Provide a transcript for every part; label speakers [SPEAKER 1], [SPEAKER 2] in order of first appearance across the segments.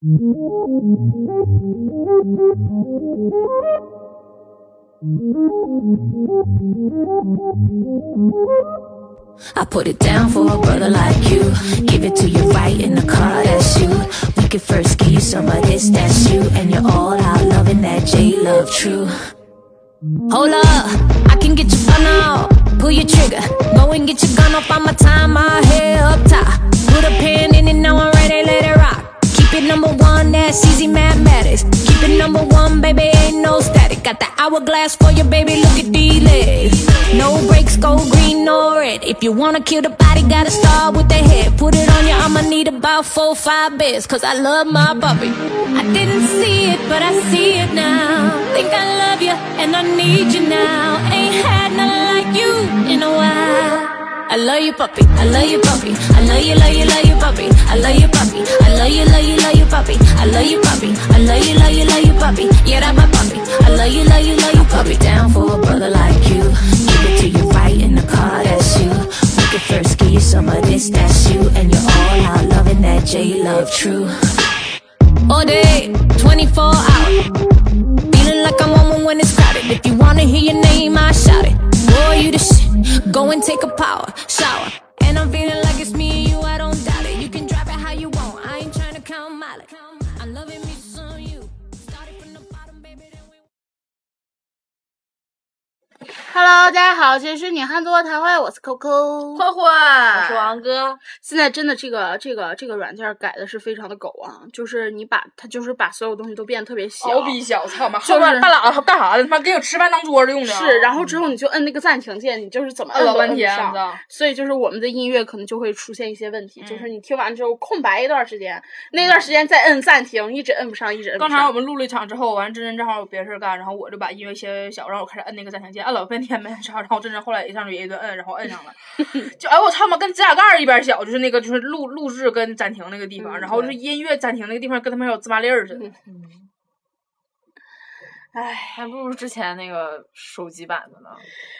[SPEAKER 1] I put it down for a brother like you. Give it to you right in the car, that's you. We could first give you some of this, that's you. And you're all out loving that J love true. Hold up, I can get your fun out. Pull your trigger, go and get your gun up on my time, my head up top. Put a pin in it, now I'm ready, let it rock. Keep it number one, that's easy mathematics. Keep it number one, baby, ain't no static. Got the hourglass for you, baby, look at these legs. No brakes, go green or red. If you wanna kill the body, gotta start with the head. Put it on you, I'ma need about four, five beds, cause I love my puppy. I didn't see it, but I see it now. Think I love you, and I need you now. Ain't had nothing like you in a while. I love you, puppy. I love you, puppy. I love you, love you, love you, puppy. I love you, puppy. I love you, love you, love you, puppy. I love you, puppy. I love you, love you, love you, puppy. Yeah, that's my puppy. I love you, love you, love you, puppy. Down for a brother like you. Give it to you right in the car, that's you. We could first give you some of this, that's you. And you're all out loving that J love true. All day, 24 hours. Feeling like I'm on when it's crowded. If you wanna hear your name, I shout it. Boy, you the shit. Go and take a power shower. And I'm feeling like
[SPEAKER 2] Hello，大家好，这里是女汉子卧谈会，我是 Coco。
[SPEAKER 3] 霍霍，我是王哥。
[SPEAKER 2] 现在真的这个这个这个软件改的是非常的狗啊，就是你把它就是把所有东西都变得特别小，
[SPEAKER 3] 好逼小，操妈！
[SPEAKER 2] 就是
[SPEAKER 3] 后边半拉干啥的？他妈给我吃饭当桌子用的啊。
[SPEAKER 2] 是，然后之后你就摁那个暂停键，你就是怎么摁都摁不
[SPEAKER 3] 摁老半天。
[SPEAKER 2] 所以就是我们的音乐可能就会出现一些问题，
[SPEAKER 3] 嗯
[SPEAKER 2] 就是你听完之后空白一段时间，那段时间再摁暂停，一直摁不上，一直摁不上。
[SPEAKER 3] 刚才我们录了一场之后，完真真正好有别的事儿干，然后我就把音乐切小，然后我开始摁那个暂停键，摁老半天没摁上，然后真是后来一上去也一顿摁，然后摁上了，就哎我操妈，跟指甲盖儿一边小，就是那个就是录录制跟暂停那个地方，
[SPEAKER 2] 嗯
[SPEAKER 3] 然后就是音乐暂停那个地方跟他们有芝麻粒儿似的。
[SPEAKER 2] 唉，
[SPEAKER 4] 还不如之前那个手机版的呢。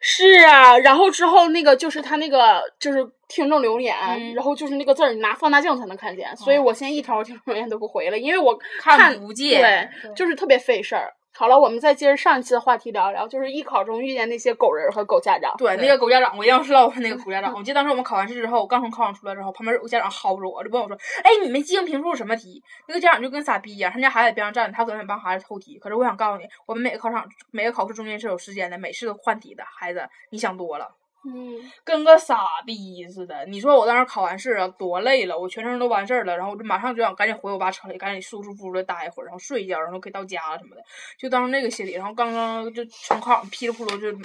[SPEAKER 2] 是啊，然后之后那个就是他那个就是听众留言，
[SPEAKER 3] 嗯
[SPEAKER 2] 然后就是那个字儿，你拿放大镜才能看见，所以我现在一条听众留言都不回了，因为我
[SPEAKER 3] 看不见
[SPEAKER 2] 对，就是特别费事儿。好了，我们再接着上一期的话题聊一聊，就是艺考中遇见那些狗人和狗家长。
[SPEAKER 3] 对，那个狗家长，我一样是唠那个狗家长。我记得当时我们考完试之后，我刚从考场出来之后，旁边有个家长薅着我，就问我说：“哎，你们即兴评述什么题？”那个家长就跟傻逼一样，他家孩子在边上站着，他可能想帮孩子偷题。可是我想告诉你，我们每个考场每个考试中间是有时间的，每次都换题的。孩子，你想多了。
[SPEAKER 2] 嗯，
[SPEAKER 3] 跟个傻逼似的。你说我当时考完试啊，多累了，我全程都完事儿了，然后我就马上就想赶紧回我爸车里，赶紧舒舒服服的待一会儿，然后睡一觉，然后可以到家了什么的，就当时那个心理。然后刚刚就从考场噼里扑噜就。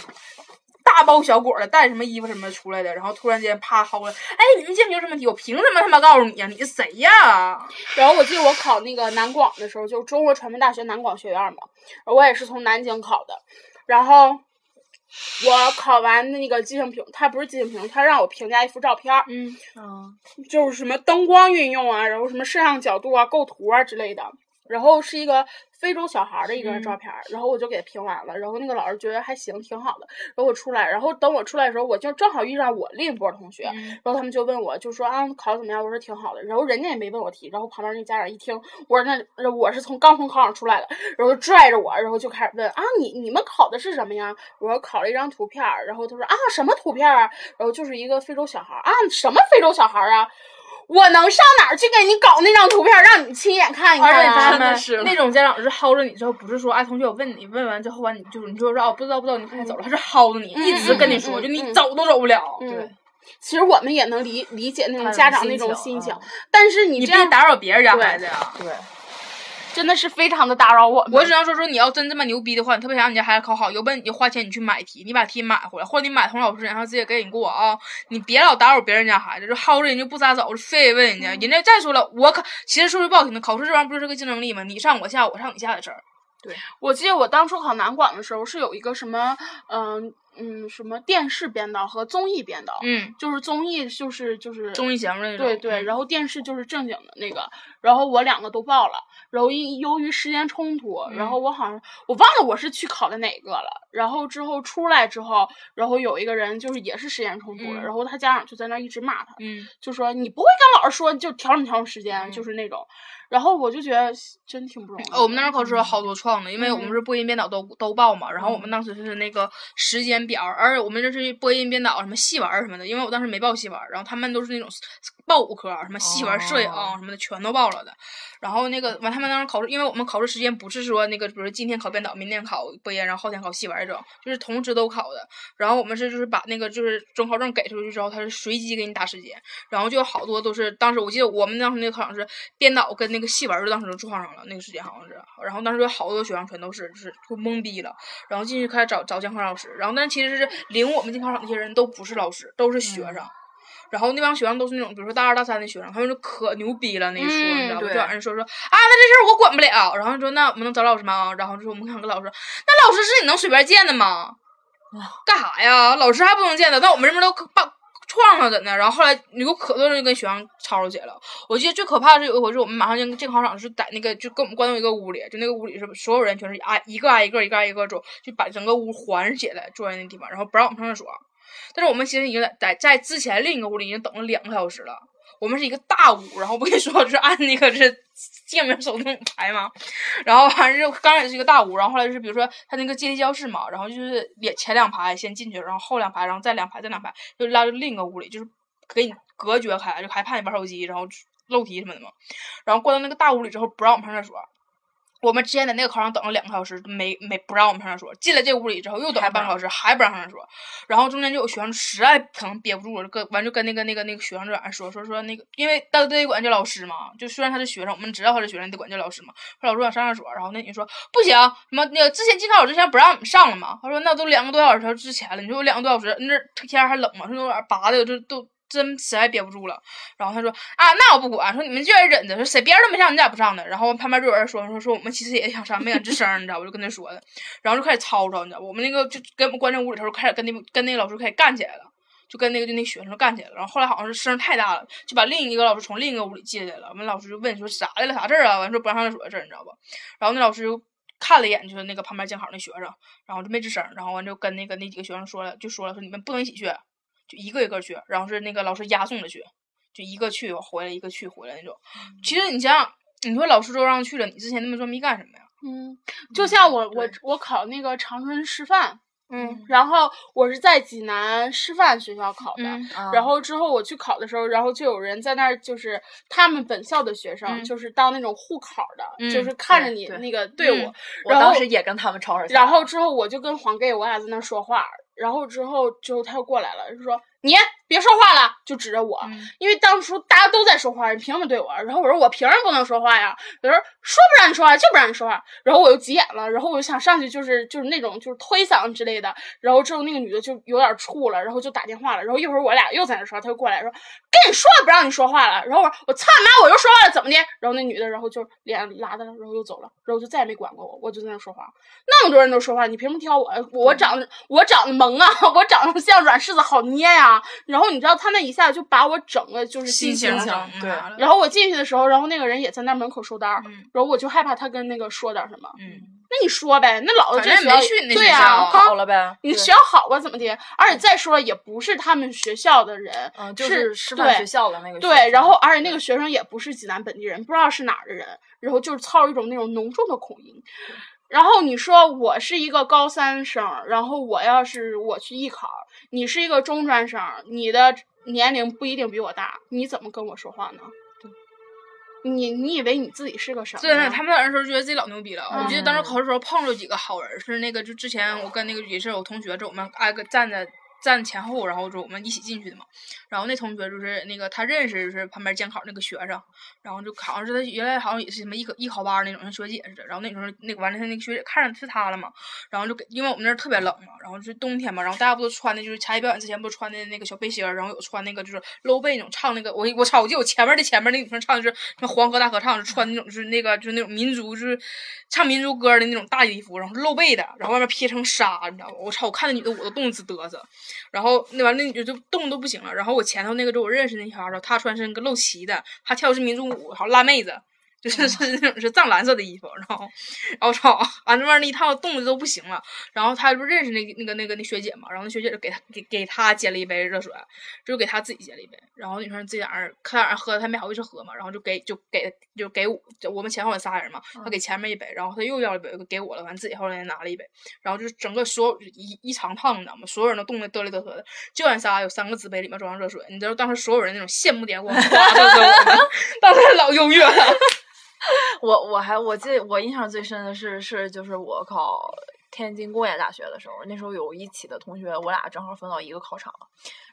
[SPEAKER 3] 大包小裹的带什么衣服什么的出来的，然后突然间啪薅了，哎，你们记不记得什么题？我凭什么他妈告诉你呀、你是谁呀、
[SPEAKER 2] 然后我记得我考那个南广的时候，就中国传媒大学南广学院嘛，我也是从南京考的，然后我考完那个即兴评，他不是即兴评，他让我评价一幅照片儿，
[SPEAKER 3] 嗯，
[SPEAKER 2] 就是什么灯光运用啊，然后什么摄像角度啊、构图啊之类的。然后是一个非洲小孩儿的一个
[SPEAKER 3] 嗯
[SPEAKER 2] 照片儿，然后我就给他评完了，然后那个老师觉得还行，挺好的。然后我出来，然后等我出来的时候，我就正好遇上我另一波同学，
[SPEAKER 3] 嗯
[SPEAKER 2] 然后他们就问我，就说啊考得怎么样？我说挺好的。然后人家也没问我题，然后旁边那家长一听，我说那我是从刚从考场出来的，然后拽着我，然后就开始问啊你你们考的是什么呀？我说考了一张图片儿，然后他说啊什么图片儿啊？然后就是一个非洲小孩儿啊什么非洲小孩儿啊？我能上哪儿去给你搞那张图片，让你亲眼看一看啊？
[SPEAKER 3] 那种家长是薅着你之后，不是说哎同学我问你，问完之后完你就你就说哦不知道不知道你快走了，他是薅着你，一直跟你说，就你走都走不了。
[SPEAKER 2] 对，其实我们也能理理解那种家长那
[SPEAKER 4] 心情
[SPEAKER 2] 种心情
[SPEAKER 4] 啊，
[SPEAKER 2] 但是你
[SPEAKER 3] 你别
[SPEAKER 2] 这样
[SPEAKER 3] 打扰别人家孩子呀。
[SPEAKER 4] 对，
[SPEAKER 2] 真的是非常的打扰我们。
[SPEAKER 3] 我只能说说，你要真这么牛逼的话，你特别想让你家孩子考好，有本事你就花钱你去买题，你把题买回来，或者你买童老师，然后直接给你过啊！你别老打扰别人家孩子，就薅着人家不撒手，就非问人家。人家再说了，我考，其实说句不好听的，考试这玩意儿不就是个竞争力吗？你上我下，我上你下的事儿。
[SPEAKER 2] 对我记得我当初考南广的时候是有一个什么，嗯嗯，什么电视编导和综艺编导，
[SPEAKER 3] 嗯，
[SPEAKER 2] 就是综艺就是就是
[SPEAKER 3] 综艺节目那种。
[SPEAKER 2] 对对，
[SPEAKER 3] 嗯。
[SPEAKER 2] 然后电视就是正经的那个，然后我两个都报了，然后因由于时间冲突，然后我好像我忘了我是去考的哪个了，然后之后出来之后，然后有一个人就是也是时间冲突了，
[SPEAKER 3] 嗯。
[SPEAKER 2] 然后他家长就在那儿一直骂他，
[SPEAKER 3] 嗯，
[SPEAKER 2] 就说你不会跟老师说就调整调整时间，就是那种。然后我就觉得真挺不容易。
[SPEAKER 3] 哦，我们那时候考试好多创的，因为我们
[SPEAKER 2] 嗯。
[SPEAKER 3] 是播音编导都都报嘛，然后我们当时是那个时间表，而且我们这是播音编导什么戏文什么的，因为我当时没报戏文，然后他们都是那种报五科，什么戏文、摄影
[SPEAKER 4] 哦
[SPEAKER 3] 什么的全都报了的。然后那个完，他们当时考试，因为我们考试时间不是说那个，比如说今天考编导，明天考播音，然后后天考戏文这种，就是同时都考的。然后我们是就是把那个就是准考证给出去之后，他是随机给你打时间，然后就有好多都是当时我记得我们当时那个考场是编导跟那个戏文儿当时都撞上了，那个时间好像是，然后当时有好多学生全都是就是就懵逼了，然后进去开始找找监考老师，然后但其实是领我们进考场那些人都不是老师，都是学生。然后那帮学生都是那种，比如说大二大三的学生，他们就可牛逼了，那一说、
[SPEAKER 2] 嗯
[SPEAKER 3] 你知道吧？就往人说说啊，那这事儿我管不了。然后说那我们能找老师吗？然后就说我们想跟老师，那老师是你能随便见的吗？干啥呀？老师还不能见的，那我们这边都把撞上怎的？然后后来有可多人就跟学生吵吵起来了。我记得最可怕的是有一回是我们马上进进考场是在那个就跟我们关到一个屋里，就那个屋里是所有人全是挨一个挨一个一个挨一个走，就把整个屋环起来坐在那地方，然后不让我们上厕所。但是我们其实已经在在之前另一个屋里已经等了两个小时了。我们是一个大屋，然后我跟你说，就是按那个是进门手那种排嘛，然后还是刚开始是一个大屋，然后后来就是比如说他那个阶梯教室嘛，然后就是连前两排先进去，然后后两排，然后再两排再两排，就拉到另一个屋里，就是给你隔绝开，就还怕你玩手机，然后漏题什么的嘛。然后关到那个大屋里之后，不让我们上厕所。我们之前在那个考场等了两个小时，没没不让我们上厕所。进了这屋里之后，又等了半个小时，还不让上厕所。然后中间就有学生实在可能憋不住了，就跟完就跟那个那个那个学生就在那说说说那个，因为都得管叫老师嘛，就虽然他是学生，我们知道他是学生，得管叫老师嘛。说老师想上厕所，然后那女的说不行，什么那个之前进考场之前不让我们上了嘛？他说那都两个多小时之前了，你说我两个多小时，那天还冷嘛，说那有点拔的，就都。真实在憋不住了，然后他说啊，那我不管，说你们就愿意忍着，说谁别人都没上，你咋不上呢？然后旁边就有人说说说我们其实也想上，没敢吱声，你知道吧？我就跟他说的，然后就开始吵吵，你知道吧？我们那个就跟我们关在屋里头，开始跟那跟那个老师开始干起来了，就跟那个就那学生干起来了。然后后来好像是声太大了，就把另一个老师从另一个屋里接来了。我们老师就问说咋的了？啥事儿啊？完说不让上厕所的事儿，你知道吧？然后那老师就看了一眼，就是那个旁边监考那学生，然后就没吱声，然后完就跟那个那几个学生说了，就说了说你们不能一起去。就一个一个去，然后是那个老师押送着去，就一个去回来，一个去回来那种。其实你想想，你说老师都让去了，你之前那么装逼干什么呀？
[SPEAKER 2] 嗯，就像我我我考那个长春师范，
[SPEAKER 3] 嗯
[SPEAKER 2] 然后我是在济南师范学校考的。
[SPEAKER 3] 嗯
[SPEAKER 4] 啊
[SPEAKER 2] 然后之后我去考的时候，然后就有人在那儿，就是他们本校的学生，
[SPEAKER 3] 嗯
[SPEAKER 2] 就是当那种护考的，
[SPEAKER 3] 嗯
[SPEAKER 2] 就是看着你那个队伍。
[SPEAKER 3] 嗯
[SPEAKER 4] 我
[SPEAKER 2] 然后
[SPEAKER 4] 当时也跟他们吵吵架，
[SPEAKER 2] 然后之后我就跟黄 gay 我俩在那儿说话，然后之后就他又过来了，就说你别说话了，就指着我，
[SPEAKER 3] 嗯
[SPEAKER 2] 因为当初大家都在说话，你凭什么对我？然后我说我凭什么不能说话呀？有人说不让你说话就不让你说话，然后我又急眼了，然后我就想上去就是就是那种就是推搡之类的，然后之后那个女的就有点怵了，然后就打电话了，然后一会儿我俩又在那说，她就过来说跟你说了不让你说话了，然后我说我操你妈我又说话了怎么的？然后那女的然后就脸拉的，然后又走了，然后就再也没管过我，我就在那说话。那么多人都说话，你凭什么挑我？我长得我长得萌啊，我长得像软柿子好捏呀、然后你知道他那一下就把我整个就是
[SPEAKER 3] 心
[SPEAKER 2] 情
[SPEAKER 3] 情
[SPEAKER 4] 对
[SPEAKER 2] 然后我进去的时候，然后那个人也在那门口收单儿，
[SPEAKER 3] 嗯
[SPEAKER 2] 然后我就害怕他跟那个说点什么。
[SPEAKER 3] 嗯，
[SPEAKER 2] 那你说呗，那老子
[SPEAKER 3] 反正
[SPEAKER 2] 这学校
[SPEAKER 3] 没去那
[SPEAKER 2] 对呀、
[SPEAKER 4] 好了呗，
[SPEAKER 2] 你学校好啊，怎么的？而且再说了，也不是他们学校的人，
[SPEAKER 4] 嗯，就是师范学校的那个学
[SPEAKER 2] 对，然后而且那个学生也不是济南本地人，不知道是哪儿的人，然后就是操一种那种浓重的口音。然后你说我是一个高三生，然后我要是我去艺考，你是一个中专生，你的年龄不一定比我大，你怎么跟我说话呢？你你以为你自己是个什么
[SPEAKER 3] 真的，他们那时候觉得自己老牛逼了。我记得当时
[SPEAKER 4] 嗯
[SPEAKER 3] 考试的时候碰着几个好人，是那个就之前我跟那个也是我同学，就我们挨个站在站前后，然后就我们一起进去的嘛。然后那同学就是那个他认识就是旁边监考那个学生，然后就好像是他原来好像也是什么艺考艺考班那种，像学姐似的。然后那时候那个完了，他那个学姐看上是他了嘛，然后就给因为我们那儿特别冷嘛，然后是冬天嘛，然后大家不都穿的就是才艺表演之前不穿的那个小背心儿，然后有穿那个就是露背那种唱那个我我操，我记得我前面的前面那女生唱的是什么黄河大合唱，是穿那种就是那个就是那种民族就是唱民族歌的那种大衣服，然后露背的，然后外面披成纱，你知道吧？我操，我看那女的我都冻直嘚瑟，然后那完了那女的就动都不行了，然后我前头那个就我认识那小孩儿，她穿身个露脐的，她跳的是民族舞，好辣妹子。就是是那种是藏蓝色的衣服，然后，然后操，俺这边那一套冻的都不行了。然后他不认识那个那个那个那学姐嘛，然后那学姐就给他给给他接了一杯热水，就给他自己接了一杯。然后女生自己在那儿看哪喝，他没好意思喝嘛，然后就给就给就给我就我们前后有仨人嘛，他给前面一杯，然后他又要了一杯给我了，完自己后来拿了一杯，然后就是整个所有一一长趟，你知道吗？所有人都冻得嘚里嘚瑟的，就俺仨有三个纸杯里面装上热水，你知道当时所有人那种羡慕眼光，当时老优越了。
[SPEAKER 4] 我我还我记得我印象最深的是是就是我考天津工业大学的时候，那时候有一起的同学，我俩正好分到一个考场，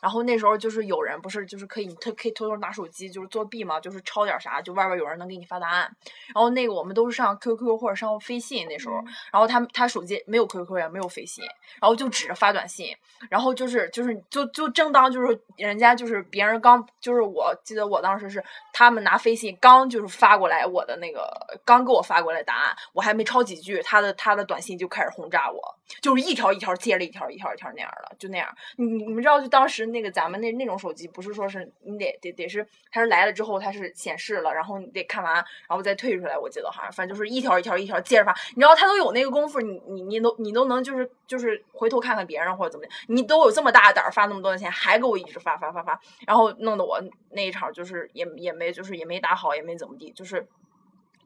[SPEAKER 4] 然后那时候就是有人不是就是可以特可以偷偷拿手机就是作弊嘛，就是抄点啥，就外边有人能给你发答案。然后那个我们都是上 QQ 或者上飞信那时候，然后他他手机没有 QQ 也没有飞信，然后就指着发短信，然后就是就是就就正当就是人家就是别人刚就是我记得我当时是他们拿飞信刚就是发过来我的那个刚给我发过来答案，我还没抄几句，他的他的短信就开始轰轰炸我，就是一条一条接着一条一条一条那样的，就那样。你你们知道就当时那个咱们那那种手机不是说是你得得得是它是来了之后它是显示了，然后你得看完然后再退出来，我记得好像反正就是一条一条一条接着发，你知道他都有那个功夫，你你你都你都能就是就是回头看看别人或者怎么的，你都有这么大的胆儿发那么多的钱，还给我一直发发发发，然后弄得我那一场就是也也没就是也没打好，也没怎么地，就是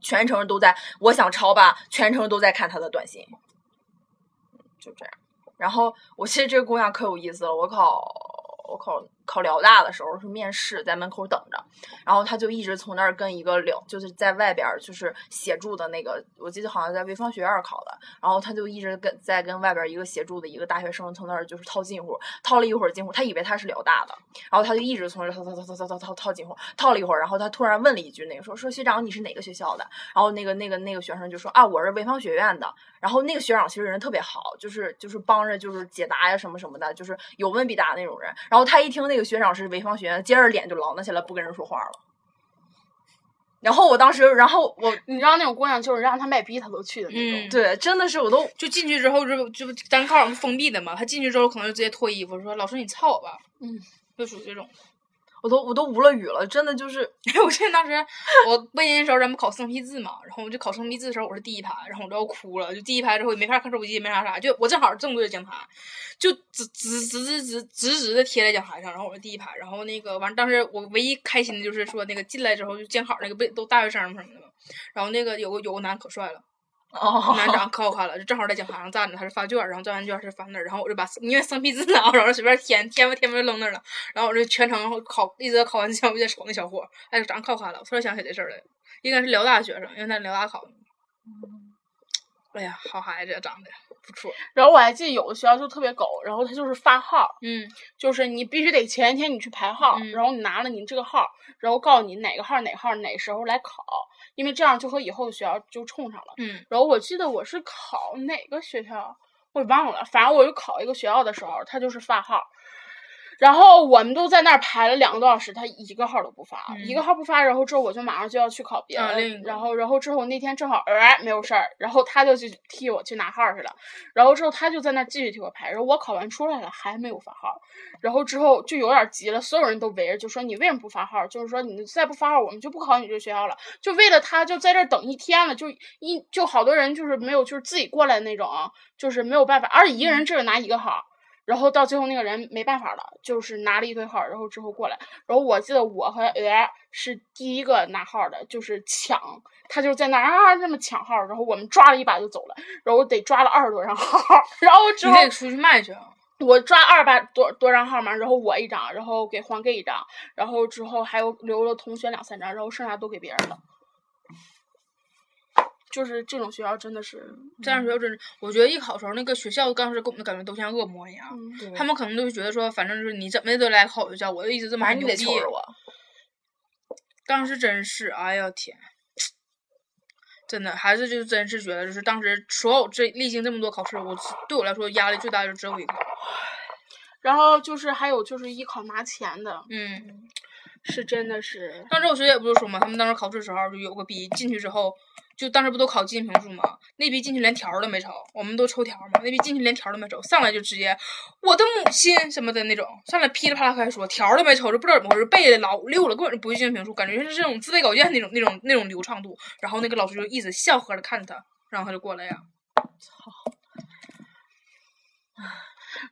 [SPEAKER 4] 全程都在我想抄吧，全程都在看他的短信，就这样。然后我其实这个姑娘可有意思了，我靠我靠考辽大的时候是面试，在门口等着，然后他就一直从那儿跟一个辽就是在外边就是协助的那个，我记得好像在潍坊学院考的，然后他就一直跟在跟外边一个协助的一个大学生从那儿就是套近乎，套了一会儿近乎，他以为他是辽大的，然后他就一直从那儿套套套套套套套近乎，套了一会儿，然后他突然问了一句那个说说学长你是哪个学校的？然后那个那个那个学生就说啊我是潍坊学院的，然后那个学长其实人特别好，就是就是帮着就是解答呀什么什么的，就是有问必答那种人。然后他一听那个学长是潍坊学院，接着脸就狼狈起来，不跟人说话了。然后我当时，然后我
[SPEAKER 2] 你知道那种姑娘就是让她卖逼她都去的那种。
[SPEAKER 3] 嗯
[SPEAKER 4] 对，真的是我都
[SPEAKER 3] 就进去之后，就就咱考场是封闭的嘛，她进去之后可能就直接脱衣服，说老师你操我吧，
[SPEAKER 2] 嗯，
[SPEAKER 3] 就属于这种。
[SPEAKER 4] 我都我都无了语了，真的就是
[SPEAKER 3] 我记得当时我背音的时候，咱们考生僻字嘛，然后我就考生僻字的时候，我是第一排，然后我都要哭了，就第一排之后也没法看手机，没啥啥，就我正好正对着讲台，就直直直直直直直的贴在讲台上，然后我是第一排，然后那个完，当时我唯一开心的就是说那个进来之后就监考那个不都大学生什么的嘛，然后那个有个有个男可帅了。
[SPEAKER 4] 哦
[SPEAKER 3] 男长可好看了，就正好在讲台上站着，他是发卷儿，然后交完卷儿是发那儿，然后我就把因为生僻字呢，然后随便填填吧填吧就扔那儿了，然后我就全程考一直考完之后我就在瞅那小伙儿，哎，长得可好看了，我突然想起这事儿来，应该是辽大学生，因为他辽大考的。哎呀，好孩子，长得不错。
[SPEAKER 2] 然后我还记得有的学校就特别狗，然后他就是发号，
[SPEAKER 3] 嗯
[SPEAKER 2] 就是你必须得前一天你去排号，
[SPEAKER 3] 嗯
[SPEAKER 2] 然后你拿了你这个号，然后告诉你哪个号哪个号哪时候来考，因为这样就和以后的学校就冲上了。
[SPEAKER 3] 嗯
[SPEAKER 2] 然后我记得我是考哪个学校，我也忘了，反正我就考一个学校的时候，他就是发号。然后我们都在那儿排了两个多小时，他一个号都不发，一个号不发，然后之后我就马上就要去考别的，然后然后之后那天正好呃没有事儿，然后他就去替我去拿号去了，然后之后他就在那儿继续替我排，然后我考完出来了还没有发号，然后之后就有点急了，所有人都围着就说你为什么不发号？就是说你再不发号，我们就不考你这个学校了。就为了他，就在这儿等一天了，就一就好多人就是没有就是自己过来那种啊，就是没有办法，而且一个人只有拿一个号。然后到最后那个人没办法了，就是拿了一堆号，然后之后过来，然后我记得我和呃是第一个拿号的，就是抢，他就在那儿啊那么抢号，然后我们抓了一把就走了，然后得抓了二十多张号，然后之后
[SPEAKER 3] 你得出去卖去啊。
[SPEAKER 2] 我抓二百多多张号嘛，然后我一张，然后给黄给一张，然后之后还有留了同学两三张，然后剩下都给别人了。就是这种学校真的是，
[SPEAKER 3] 这样学校真是，我觉得艺考时候那个学校当时给我们的感觉都像恶魔一样，
[SPEAKER 2] 嗯，
[SPEAKER 3] 他们可能都是觉得说，反正就是你怎么的都来考学校，我就一直这么
[SPEAKER 4] 反正你得
[SPEAKER 3] 牛逼
[SPEAKER 4] 求着我。
[SPEAKER 3] 当时真是，哎呀天，真的还是就真是觉得，就是当时所有这历经这么多考试，我对我来说压力最大的就只有一个，
[SPEAKER 2] 然后就是还有就是艺考拿钱的，
[SPEAKER 3] 嗯，
[SPEAKER 2] 是真的是，
[SPEAKER 3] 当时我学姐不是说嘛，他们当时考试时候就有个逼进去之后，就当时不都考进评书吗？那逼进去连条儿都没瞅，我们都抽条儿嘛，那逼进去连条儿都没瞅，上来就直接我的母亲什么的那种，上来噼里啪啦开始说，条儿都没瞅，就不知道怎么回事，背的老溜了，根本就不会进行评述，感觉是这种自备稿件那种那种那种流畅度。然后那个老师就一直笑呵的看着他，然后他就过来呀，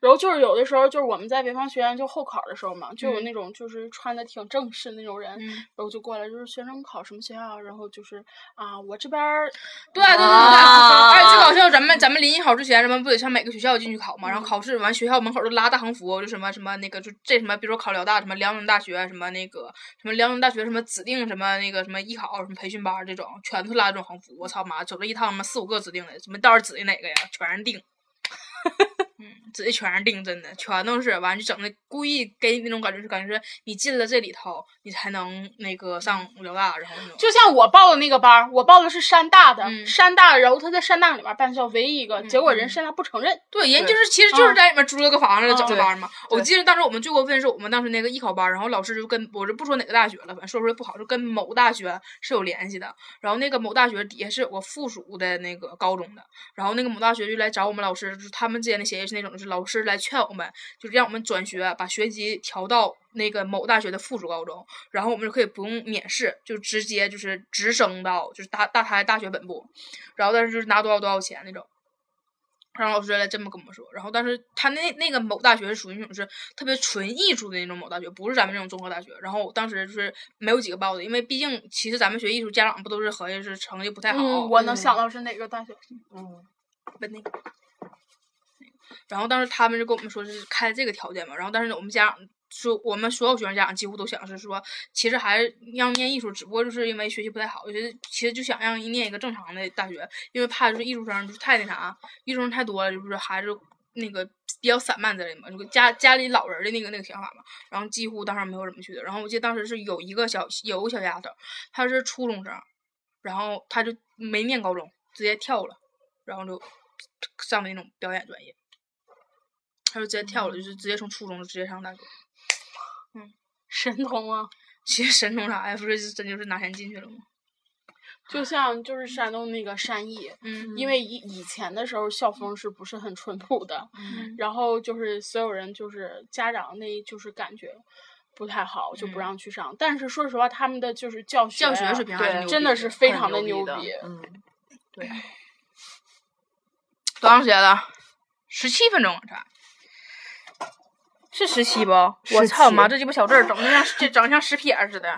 [SPEAKER 2] 然后就是有的时候，就是我们在潍坊学院就候考的时候嘛，就有
[SPEAKER 3] 嗯
[SPEAKER 2] 那种就是穿的挺正式那种人，
[SPEAKER 3] 嗯
[SPEAKER 2] 然后就过来就是学生考什么学校，然后就是啊，我这边儿
[SPEAKER 3] 对对对对对，
[SPEAKER 4] 啊
[SPEAKER 3] 哎，最搞笑，咱们咱们临近考之前，咱们不得上每个学校进去考嘛？然后考试完，学校门口都拉大横幅，就什么什么那个，就这什么，比如说考辽大，什么辽宁大学，什么那个什么辽宁大学什么指定什么那个什么艺考什么培训班儿这种，全都拉这种横幅。我操妈，走了一趟他妈四五个指定的，怎么到底指定哪个呀？全是定。嗯，指的全是定，真的全都是完，就整的故意给你那种感觉，是感觉是你进了这里头，你才能那个上辽大，然后那种。
[SPEAKER 2] 就像我报的那个班，我报的是山大的，
[SPEAKER 3] 嗯
[SPEAKER 2] 山大，然后他在山大里面办校唯一一个，结果人
[SPEAKER 3] 嗯
[SPEAKER 2] 山大不承认。
[SPEAKER 3] 对，人就是其实就是在里面租了个房子整的班嘛。我记得当时我们最过分是我们当时那个艺考班，然后老师就跟我就不说哪个大学了，反正说出来不好，就跟某大学是有联系的。然后那个某大学底下是有个附属的那个高中的，然后那个某大学就来找我们老师，就是他们之间的协议是那种，就是老师来劝我们，就是让我们转学，把学籍调到那个某大学的附属高中，然后我们就可以不用免试，就直接就是直升到就是大大台大学本部，然后但是就是拿多少多少钱那种。然后老师来这么跟我们说，然后但是他那那个某大学是属于那种是特别纯艺术的那种某大学，不是咱们这种综合大学。然后当时就是没有几个报的，因为毕竟其实咱们学艺术，家长不都是合计是成绩不太好，
[SPEAKER 2] 嗯，我能
[SPEAKER 4] 嗯
[SPEAKER 2] 想到是哪个大学。
[SPEAKER 4] 嗯，
[SPEAKER 3] 问那个。然后当时他们就跟我们说是开这个条件嘛，然后但是我们家长说，我们所有学生家长几乎都想是说，其实还是让念艺术，只不过就是因为学习不太好，我觉得其实就想让念一个正常的大学，因为怕就是艺术生就是太那啥，艺术生太多了，就是孩子那个比较散漫之类的嘛，就家家里老人的那个那个想法嘛，然后几乎当时没有怎么去的。然后我记得当时是有一个小有个小丫头，她是初中生，然后她就没念高中，直接跳了，然后就上的那种表演专业。她就直接跳了，就是直接从初中就直接上大学。
[SPEAKER 2] 嗯 神童啊！
[SPEAKER 3] 其实神童啥呀？不是真就是拿钱进去了吗？
[SPEAKER 2] 就像就是山东那个山艺，
[SPEAKER 3] 嗯，
[SPEAKER 2] 因为以以前的时候校风是不是很淳朴的，
[SPEAKER 3] 嗯
[SPEAKER 2] 然后就是所有人就是家长那就是感觉不太好，就不
[SPEAKER 3] 嗯
[SPEAKER 2] 让去上。但是说实话，他们的就是教学
[SPEAKER 3] 教学
[SPEAKER 2] 啊
[SPEAKER 3] 水平还是
[SPEAKER 4] 对
[SPEAKER 2] 真的是非常的
[SPEAKER 4] 牛
[SPEAKER 2] 逼。
[SPEAKER 4] 嗯，对，
[SPEAKER 3] 多长时间了？十七分钟了才。是十七不？我操妈！这鸡巴小字儿整的像这整得像十撇似的。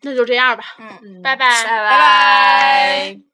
[SPEAKER 2] 那就这样吧，
[SPEAKER 3] 嗯，
[SPEAKER 2] 拜
[SPEAKER 4] 拜
[SPEAKER 3] 拜拜。